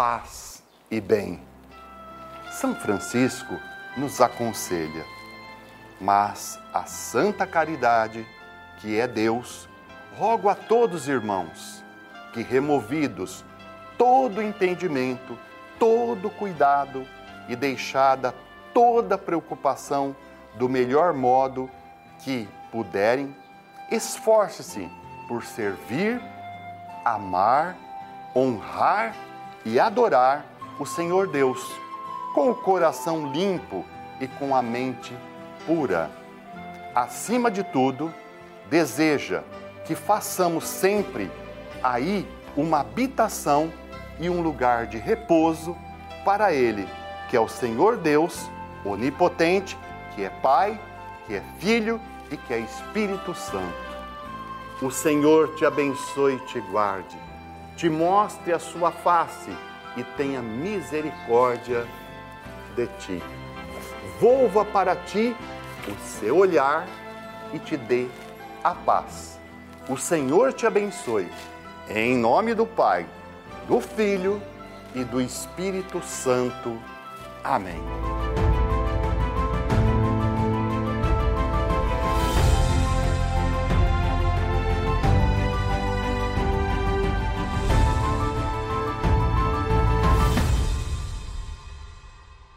paz e bem. São Francisco nos aconselha, mas a santa caridade, que é Deus, rogo a todos irmãos que, removidos todo entendimento, todo cuidado e deixada toda preocupação do melhor modo que puderem, esforce-se por servir, amar, honrar e adorar o Senhor Deus com o coração limpo e com a mente pura. Acima de tudo, deseja que façamos sempre aí uma habitação e um lugar de repouso para Ele, que é o Senhor Deus, onipotente, que é Pai, que é Filho e que é Espírito Santo. O Senhor te abençoe e te guarde, te mostre a sua face e tenha misericórdia de ti. Volva para ti o seu olhar e te dê a paz. O Senhor te abençoe. Em nome do Pai, do Filho e do Espírito Santo. Amém.